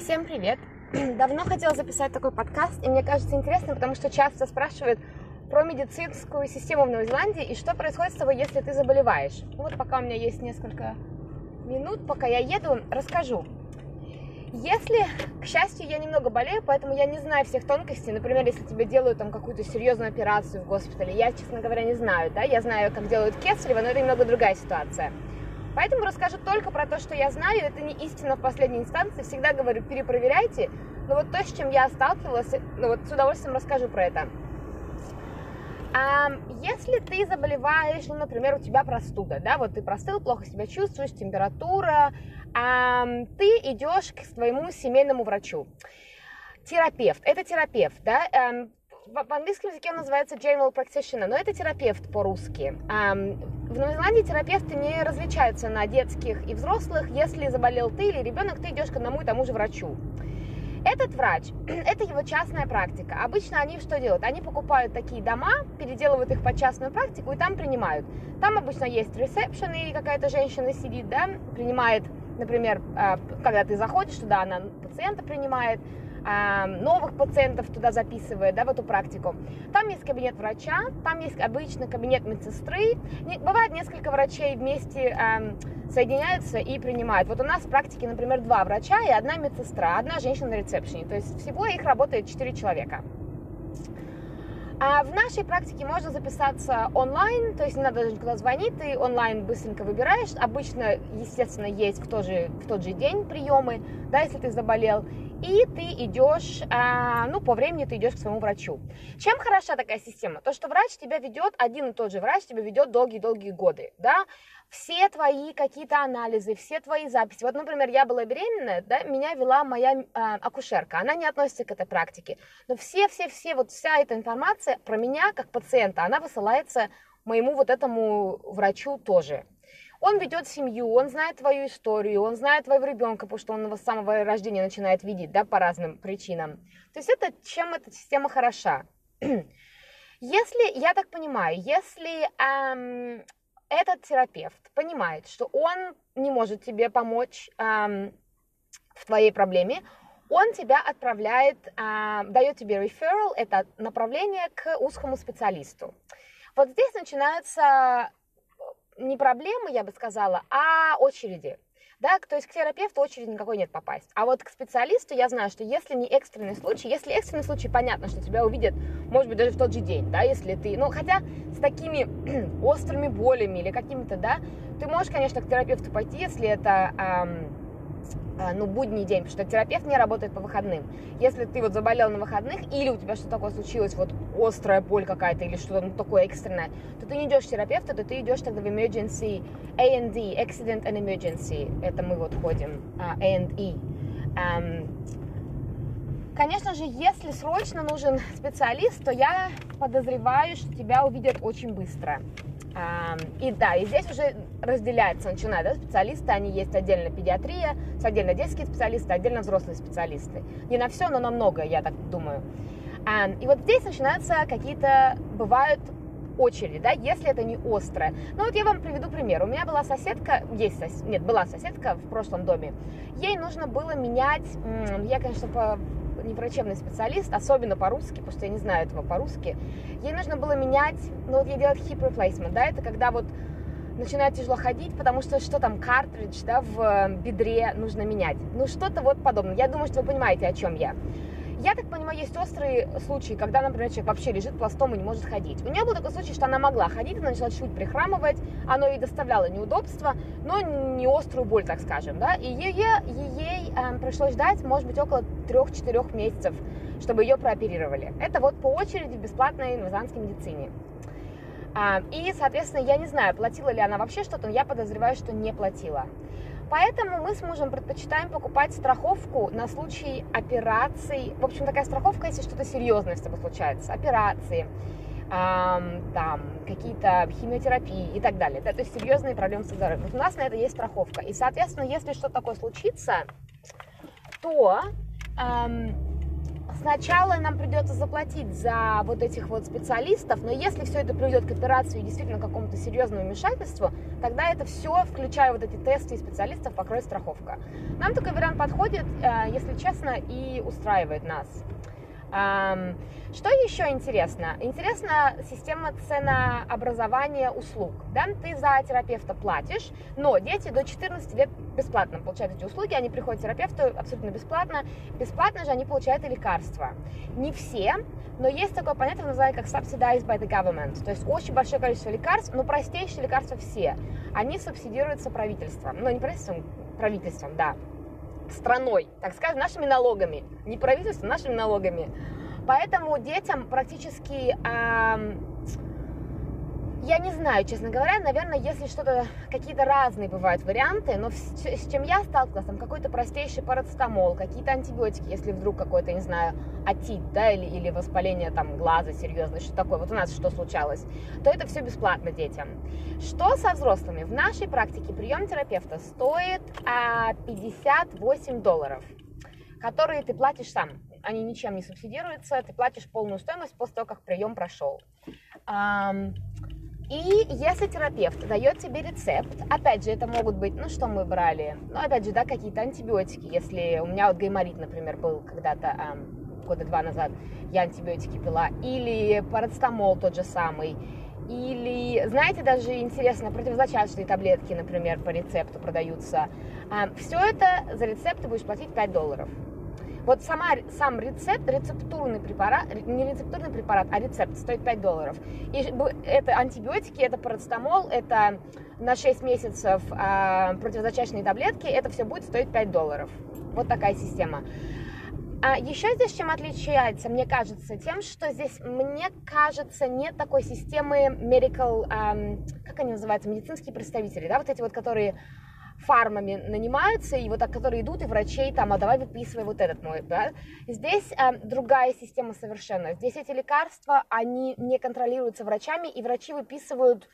Всем привет! Давно хотела записать такой подкаст, и мне кажется интересно, потому что часто спрашивают про медицинскую систему в Новой Зеландии и что происходит с тобой, если ты заболеваешь. Вот пока у меня есть несколько минут, пока я еду, расскажу. Если, к счастью, я немного болею, поэтому я не знаю всех тонкостей. Например, если тебе делают там какую-то серьезную операцию в госпитале, я, честно говоря, не знаю, да, я знаю, как делают кесарево, но это немного другая ситуация. Поэтому расскажу только про то, что я знаю. Это не истина в последней инстанции. Всегда говорю, перепроверяйте. Но вот то, с чем я сталкивалась, ну вот с удовольствием расскажу про это. А если ты заболеваешь, ну, например, у тебя простуда, да, вот ты простыл, плохо себя чувствуешь, температура, а, ты идешь к своему семейному врачу. Терапевт, это терапевт, да, в английском языке он называется general practitioner, но это терапевт по-русски. В Новой Зеландии терапевты не различаются на детских и взрослых. Если заболел ты или ребенок, ты идешь к одному и тому же врачу. Этот врач, это его частная практика. Обычно они что делают? Они покупают такие дома, переделывают их под частную практику и там принимают. Там обычно есть ресепшн и какая-то женщина сидит, да, принимает, например, а, когда ты заходишь туда, она пациента принимает, новых пациентов туда записывает, да, в эту практику. Там есть кабинет врача, там есть обычно кабинет медсестры. Бывает несколько врачей вместе соединяются и принимают. Вот у нас в практике, например, два врача и одна медсестра, одна женщина на ресепшене. То есть всего их работает четыре человека. А в нашей практике можно записаться онлайн, то есть не надо даже никуда звонить, ты онлайн быстренько выбираешь. Обычно, естественно, есть в тот же, в тот же день приемы, да, если ты заболел. И ты идешь, а, ну, по времени ты идешь к своему врачу. Чем хороша такая система? То, что врач тебя ведет, один и тот же врач тебя ведет долгие-долгие годы, да, все твои какие-то анализы, все твои записи. Вот, например, я была беременная, да, меня вела моя э, акушерка, она не относится к этой практике, но все-все-все, вот вся эта информация про меня как пациента, она высылается моему вот этому врачу тоже. Он ведет семью, он знает твою историю, он знает твоего ребенка, потому что он его с самого рождения начинает видеть, да, по разным причинам. То есть это чем эта система хороша. Если, я так понимаю, если эм, этот терапевт понимает, что он не может тебе помочь эм, в твоей проблеме, он тебя отправляет, э, дает тебе referral, это направление к узкому специалисту. Вот здесь начинаются не проблемы, я бы сказала, а очереди. Да, то есть к терапевту очереди никакой нет попасть. А вот к специалисту я знаю, что если не экстренный случай, если экстренный случай, понятно, что тебя увидят, может быть, даже в тот же день, да, если ты, ну, хотя с такими острыми болями или какими-то, да, ты можешь, конечно, к терапевту пойти, если это эм, ну, будний день, потому что терапевт не работает по выходным. Если ты вот заболел на выходных, или у тебя что-то такое случилось, вот острая боль какая-то, или что-то ну, такое экстренное, то ты не идешь к терапевту, то ты идешь тогда в emergency, A&D, accident and emergency, это мы вот ходим, uh, A&E. Um, Конечно же, если срочно нужен специалист, то я подозреваю, что тебя увидят очень быстро. И да, и здесь уже разделяется, начиная, да, специалисты, они есть отдельно педиатрия, отдельно детские специалисты, отдельно взрослые специалисты. Не на все, но на многое, я так думаю. И вот здесь начинаются какие-то, бывают очереди, да, если это не острое. Ну вот я вам приведу пример. У меня была соседка, есть сос... нет, была соседка в прошлом доме. Ей нужно было менять, я, конечно, по не врачебный специалист, особенно по-русски, потому что я не знаю этого по-русски, ей нужно было менять, ну вот ей делать hip replacement, да, это когда вот начинает тяжело ходить, потому что что там, картридж, да, в э, бедре нужно менять. Ну, что-то вот подобное. Я думаю, что вы понимаете, о чем я. Я так понимаю, есть острые случаи, когда, например, человек вообще лежит пластом и не может ходить. У нее был такой случай, что она могла ходить, она начала чуть прихрамывать, оно ей доставляло неудобства, но не острую боль, так скажем, да, и ей, ей э, пришлось ждать, может быть, около 3-4 месяцев, чтобы ее прооперировали. Это вот по очереди в бесплатной новозеландской медицине. А, и, соответственно, я не знаю, платила ли она вообще что-то, но я подозреваю, что не платила. Поэтому мы с мужем предпочитаем покупать страховку на случай операций. В общем, такая страховка, если что-то серьезное с тобой случается. Операции, эм, там, какие-то химиотерапии и так далее. Да, то есть серьезные проблемы со здоровьем. Вот у нас на это есть страховка. И, соответственно, если что-то такое случится, то эм, Сначала нам придется заплатить за вот этих вот специалистов, но если все это приведет к операции и действительно к какому-то серьезному вмешательству, тогда это все, включая вот эти тесты и специалистов, покроет страховка. Нам такой вариант подходит, э, если честно, и устраивает нас. Что еще интересно? Интересна система ценообразования услуг. Да? Ты за терапевта платишь, но дети до 14 лет бесплатно получают эти услуги, они приходят к терапевту абсолютно бесплатно. Бесплатно же они получают и лекарства. Не все, но есть такое понятие, называется как subsidized by the government. То есть очень большое количество лекарств, но простейшие лекарства все, они субсидируются правительством. Ну, не правительством, правительством, да страной, так скажем, нашими налогами. Не правительством, нашими налогами. Поэтому детям практически я не знаю, честно говоря, наверное, если что-то, какие-то разные бывают варианты, но с, чем я сталкивалась, там какой-то простейший парацетамол, какие-то антибиотики, если вдруг какой-то, не знаю, атит, да, или, или воспаление там глаза серьезное, что такое, вот у нас что случалось, то это все бесплатно детям. Что со взрослыми? В нашей практике прием терапевта стоит а, 58 долларов, которые ты платишь сам. Они ничем не субсидируются, ты платишь полную стоимость после того, как прием прошел. И если терапевт дает тебе рецепт, опять же, это могут быть, ну что мы брали, ну опять же, да, какие-то антибиотики, если у меня вот гайморит, например, был когда-то эм, года два назад, я антибиотики пила, или парацетамол тот же самый, или, знаете, даже интересно, противозачаточные таблетки, например, по рецепту продаются. Все это за рецепт ты будешь платить 5 долларов. Вот сама, сам рецепт, рецептурный препарат, не рецептурный препарат, а рецепт стоит 5 долларов. И это антибиотики, это парацетамол, это на 6 месяцев а, противозачаточные таблетки, это все будет стоить 5 долларов. Вот такая система. А еще здесь чем отличается, мне кажется, тем, что здесь, мне кажется, нет такой системы medical, um, как они называются, медицинские представители, да, вот эти вот, которые фармами нанимаются, и вот так, которые идут, и врачей там, а давай выписывай вот этот мой, да. Здесь э, другая система совершенно. Здесь эти лекарства, они не контролируются врачами, и врачи выписывают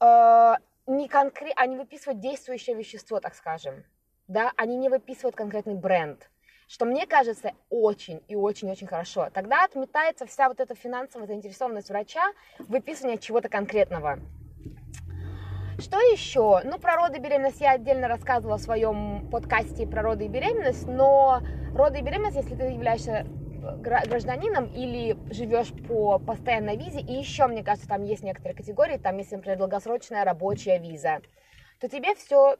э, не конкрет, они выписывают действующее вещество, так скажем, да, они не выписывают конкретный бренд что мне кажется очень и очень-очень хорошо. Тогда отметается вся вот эта финансовая заинтересованность врача в выписывании чего-то конкретного. Что еще? Ну, про роды и беременность я отдельно рассказывала в своем подкасте про роды и беременность, но роды и беременность, если ты являешься э, гражданином или живешь по постоянной визе, и еще, мне кажется, там есть некоторые категории, там есть, например, долгосрочная рабочая виза, то тебе все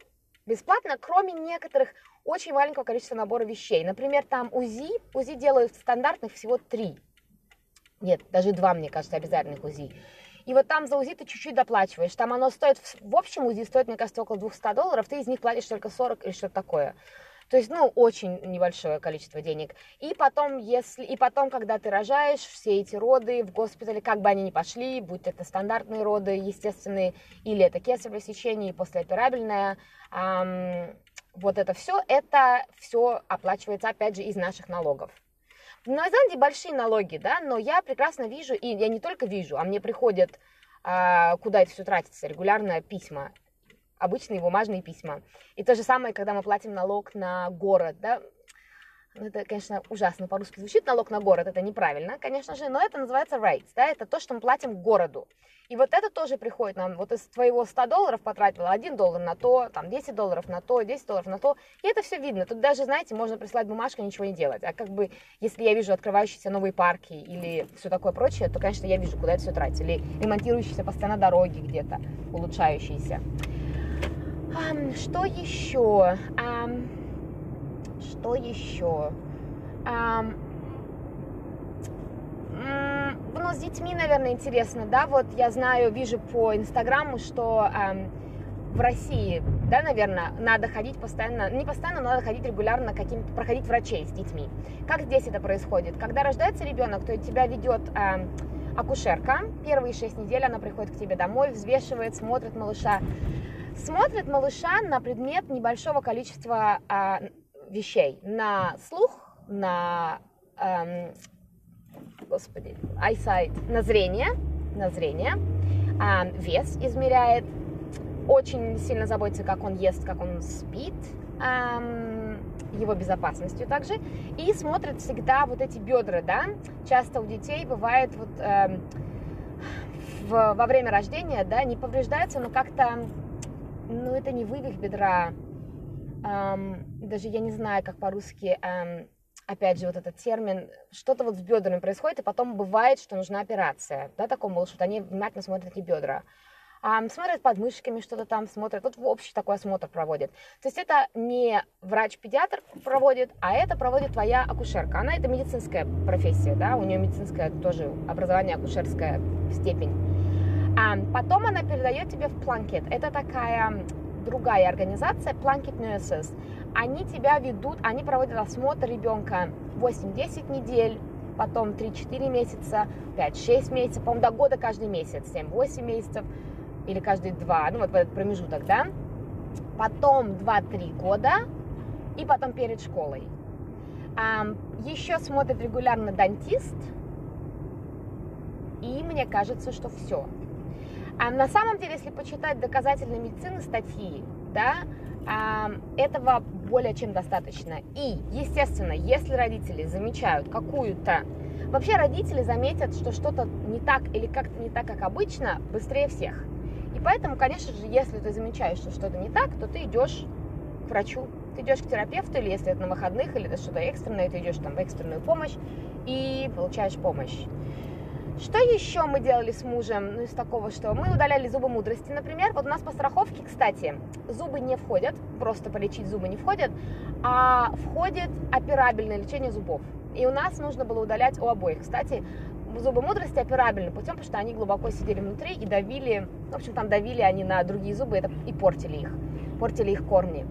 бесплатно, кроме некоторых очень маленького количества набора вещей. Например, там УЗИ, УЗИ делают стандартных всего три. Нет, даже два, мне кажется, обязательных УЗИ. И вот там за УЗИ ты чуть-чуть доплачиваешь. Там оно стоит, в общем УЗИ стоит, мне кажется, около 200 долларов, ты из них платишь только 40 или что-то такое. То есть, ну, очень небольшое количество денег. И потом, если, и потом, когда ты рожаешь, все эти роды в госпитале, как бы они ни пошли, будь это стандартные роды, естественные, или это кесарево сечение, послеоперабельное, эм, вот это все, это все оплачивается, опять же, из наших налогов. В Зеландии большие налоги, да, но я прекрасно вижу, и я не только вижу, а мне приходят, а, куда это все тратится, регулярно письма, обычные бумажные письма. И то же самое, когда мы платим налог на город, да, это, конечно, ужасно по-русски звучит, налог на город, это неправильно, конечно же, но это называется rates, да, это то, что мы платим городу. И вот это тоже приходит нам, вот из твоего 100 долларов потратила 1 доллар на то, там 10 долларов на то, 10 долларов на то, и это все видно. Тут даже, знаете, можно прислать бумажку, ничего не делать. А как бы, если я вижу открывающиеся новые парки или все такое прочее, то, конечно, я вижу, куда это все тратить. Или ремонтирующиеся постоянно дороги где-то, улучшающиеся. Что еще? Что еще? Um, ну, с детьми, наверное, интересно, да, вот я знаю, вижу по Инстаграму, что эм, в России, да, наверное, надо ходить постоянно, не постоянно, но надо ходить регулярно, каким, проходить врачей с детьми. Как здесь это происходит? Когда рождается ребенок, то тебя ведет эм, акушерка, первые шесть недель она приходит к тебе домой, взвешивает, смотрит малыша, смотрит малыша на предмет небольшого количества э, вещей, на слух, на эм, господи, eyesight, на зрение, на зрение, а, вес измеряет, очень сильно заботится, как он ест, как он спит, эм, его безопасностью также, и смотрят всегда вот эти бедра, да, часто у детей бывает вот эм, в, во время рождения, да, не повреждаются, но как-то, ну, это не вывих бедра, эм, даже я не знаю, как по-русски, эм, опять же, вот этот термин, что-то вот с бедрами происходит, и потом бывает, что нужна операция, да, такому малышу, вот они внимательно смотрят эти бедра. А, смотрят под мышками что-то там, смотрят, вот общий такой осмотр проводит. То есть это не врач-педиатр проводит, а это проводит твоя акушерка. Она это медицинская профессия, да, у нее медицинское тоже образование акушерская степень. А потом она передает тебе в планкет. Это такая другая организация, Planket Nurses. Они тебя ведут, они проводят осмотр ребенка 8-10 недель, потом 3-4 месяца, 5-6 месяцев, по-моему, до года каждый месяц, 7-8 месяцев или каждые два, ну вот в этот промежуток, да, потом 2-3 года и потом перед школой. Еще смотрит регулярно дантист, и мне кажется, что все. А на самом деле, если почитать доказательной медицины статьи, да, а, этого более чем достаточно. И, естественно, если родители замечают какую-то... Вообще родители заметят, что что-то не так или как-то не так, как обычно, быстрее всех. И поэтому, конечно же, если ты замечаешь, что что-то не так, то ты идешь к врачу, ты идешь к терапевту, или если это на выходных, или это что-то экстренное, ты идешь там в экстренную помощь и получаешь помощь. Что еще мы делали с мужем, ну, из такого, что мы удаляли зубы мудрости, например. Вот у нас по страховке, кстати, зубы не входят, просто полечить зубы не входят, а входит операбельное лечение зубов. И у нас нужно было удалять у обоих. Кстати, зубы мудрости операбельным путем, потому что они глубоко сидели внутри и давили, в общем, там давили они на другие зубы и портили их, портили их корни.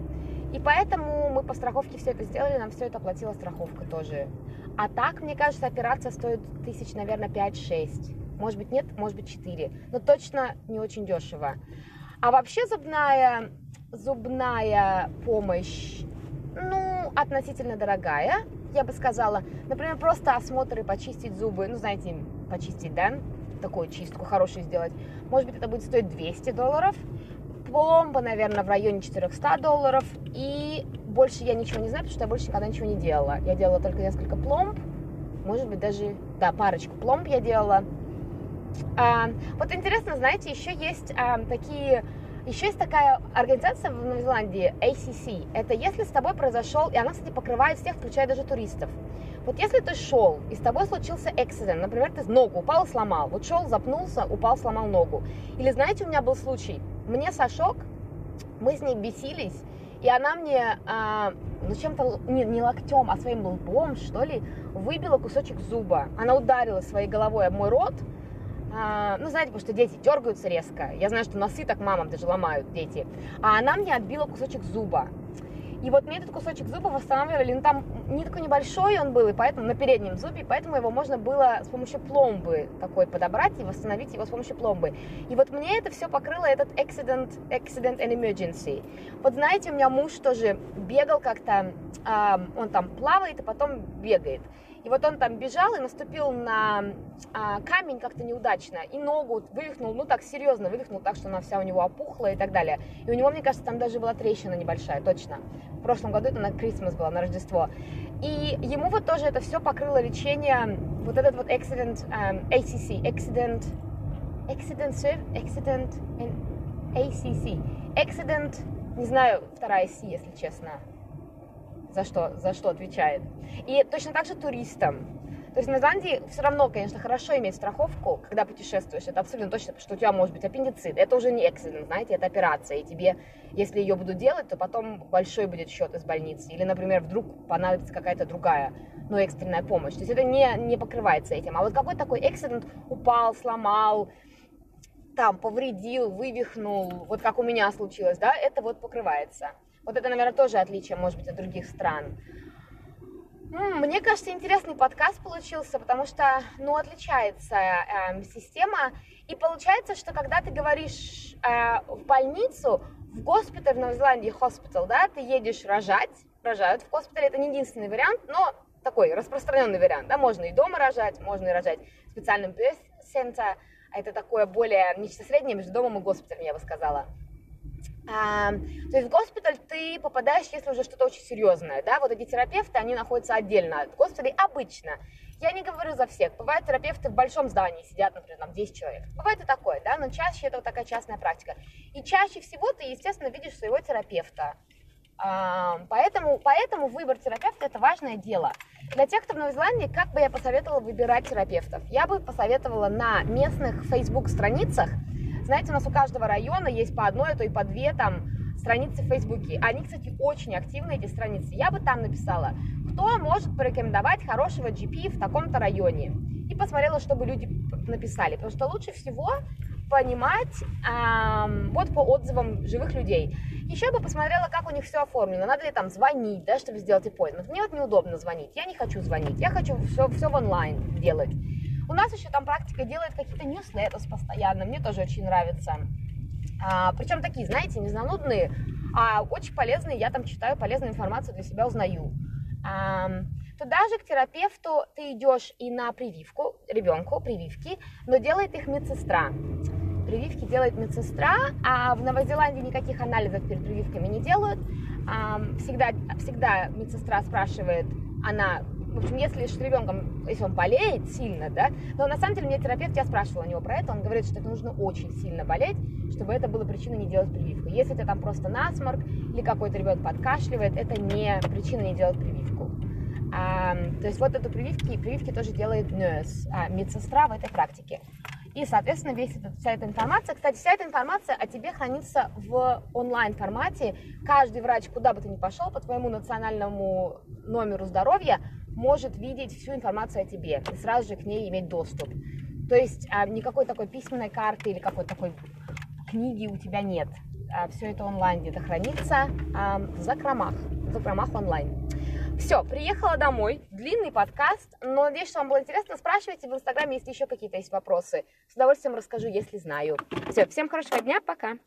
И поэтому мы по страховке все это сделали, нам все это оплатила страховка тоже. А так, мне кажется, операция стоит тысяч, наверное, 5-6. Может быть, нет, может быть, 4. Но точно не очень дешево. А вообще зубная, зубная помощь, ну, относительно дорогая я бы сказала, например, просто осмотр и почистить зубы, ну, знаете, почистить, да, такую чистку хорошую сделать. Может быть, это будет стоить 200 долларов, пломба, наверное, в районе 400 долларов, и больше я ничего не знаю, потому что я больше никогда ничего не делала. Я делала только несколько пломб, может быть, даже, да, парочку пломб я делала. А, вот интересно, знаете, еще есть а, такие еще есть такая организация в Новой Зеландии, ACC. Это если с тобой произошел, и она, кстати, покрывает всех, включая даже туристов. Вот если ты шел, и с тобой случился эксцидент, например, ты ногу упал и сломал, вот шел, запнулся, упал, сломал ногу. Или знаете, у меня был случай, мне Сашок, мы с ней бесились, и она мне, а, ну чем-то, не, не локтем, а своим лбом, что ли, выбила кусочек зуба. Она ударила своей головой об мой рот, а, ну, знаете, потому что дети дергаются резко. Я знаю, что носы так мамам даже ломают дети. А она мне отбила кусочек зуба. И вот мне этот кусочек зуба восстанавливали, ну там не такой небольшой он был, и поэтому на переднем зубе, поэтому его можно было с помощью пломбы такой подобрать и восстановить его с помощью пломбы. И вот мне это все покрыло этот accident, accident and emergency. Вот знаете, у меня муж тоже бегал как-то, э, он там плавает и потом бегает. И вот он там бежал и наступил на а, камень как-то неудачно, и ногу вывихнул, ну так серьезно вывихнул, так что она вся у него опухла и так далее. И у него, мне кажется, там даже была трещина небольшая, точно. В прошлом году это на Крисмас было, на Рождество. И ему вот тоже это все покрыло лечение, вот этот вот accident, um, ACC, accident, accident, accident, ACC, accident, не знаю, вторая C, если честно, за что, за что отвечает. И точно так же туристам. То есть на Зеландии все равно, конечно, хорошо иметь страховку, когда путешествуешь. Это абсолютно точно, что у тебя может быть аппендицит. Это уже не эксцидент, знаете, это операция. И тебе, если ее будут делать, то потом большой будет счет из больницы. Или, например, вдруг понадобится какая-то другая, ну, экстренная помощь. То есть это не, не покрывается этим. А вот какой такой эксцидент упал, сломал, там, повредил, вывихнул, вот как у меня случилось, да, это вот покрывается. Вот это, наверное, тоже отличие, может быть, от других стран. Мне кажется, интересный подкаст получился, потому что, ну, отличается э, система. И получается, что когда ты говоришь э, в больницу, в госпиталь в Новой Зеландии, хоспитал, да, ты едешь рожать, рожают в госпитале, это не единственный вариант, но такой распространенный вариант, да, можно и дома рожать, можно и рожать в специальном birth center, это такое более, нечто среднее между домом и госпиталем, я бы сказала. То есть в госпиталь ты попадаешь, если уже что-то очень серьезное, да, вот эти терапевты, они находятся отдельно от госпиталей обычно. Я не говорю за всех. Бывают терапевты в большом здании, сидят, например, там 10 человек. Бывает и такое, да, но чаще это вот такая частная практика. И чаще всего ты, естественно, видишь своего терапевта. Поэтому, поэтому выбор терапевта это важное дело. Для тех, кто в Новой Зеландии, как бы я посоветовала выбирать терапевтов? Я бы посоветовала на местных Facebook страницах знаете, у нас у каждого района есть по одной, а то и по две там страницы в Фейсбуке. Они, кстати, очень активны, эти страницы. Я бы там написала, кто может порекомендовать хорошего GP в таком-то районе. И посмотрела, чтобы люди написали. Потому что лучше всего понимать эм, вот по отзывам живых людей. Еще бы посмотрела, как у них все оформлено. Надо ли там звонить, да, чтобы сделать appointment. Мне вот неудобно звонить. Я не хочу звонить. Я хочу все, все в онлайн делать. Нас еще там практика делает какие-то newsletters постоянно, мне тоже очень нравится. А, причем такие, знаете, не занудные, а очень полезные, я там читаю полезную информацию, для себя узнаю. А, туда же к терапевту ты идешь и на прививку, ребенку прививки, но делает их медсестра. Прививки делает медсестра, а в Новой Зеландии никаких анализов перед прививками не делают. А, всегда, всегда медсестра спрашивает, она в общем, если с ребенком, если он болеет сильно, да, но на самом деле мне терапевт, я спрашивала у него про это, он говорит, что это нужно очень сильно болеть, чтобы это было причиной не делать прививку. Если это там просто насморк или какой-то ребенок подкашливает, это не причина не делать прививку. А, то есть вот эту прививки, прививки тоже делает nurse, а, медсестра в этой практике. И, соответственно, весь этот, вся эта информация, кстати, вся эта информация о тебе хранится в онлайн-формате. Каждый врач, куда бы ты ни пошел, по твоему национальному номеру здоровья, может видеть всю информацию о тебе и сразу же к ней иметь доступ. То есть а, никакой такой письменной карты или какой-то такой книги у тебя нет. А, все это онлайн где-то хранится а, в закромах, в закромах онлайн. Все, приехала домой, длинный подкаст, но надеюсь, что вам было интересно. Спрашивайте в Инстаграме, если еще какие-то есть вопросы. С удовольствием расскажу, если знаю. Все, всем хорошего дня, пока.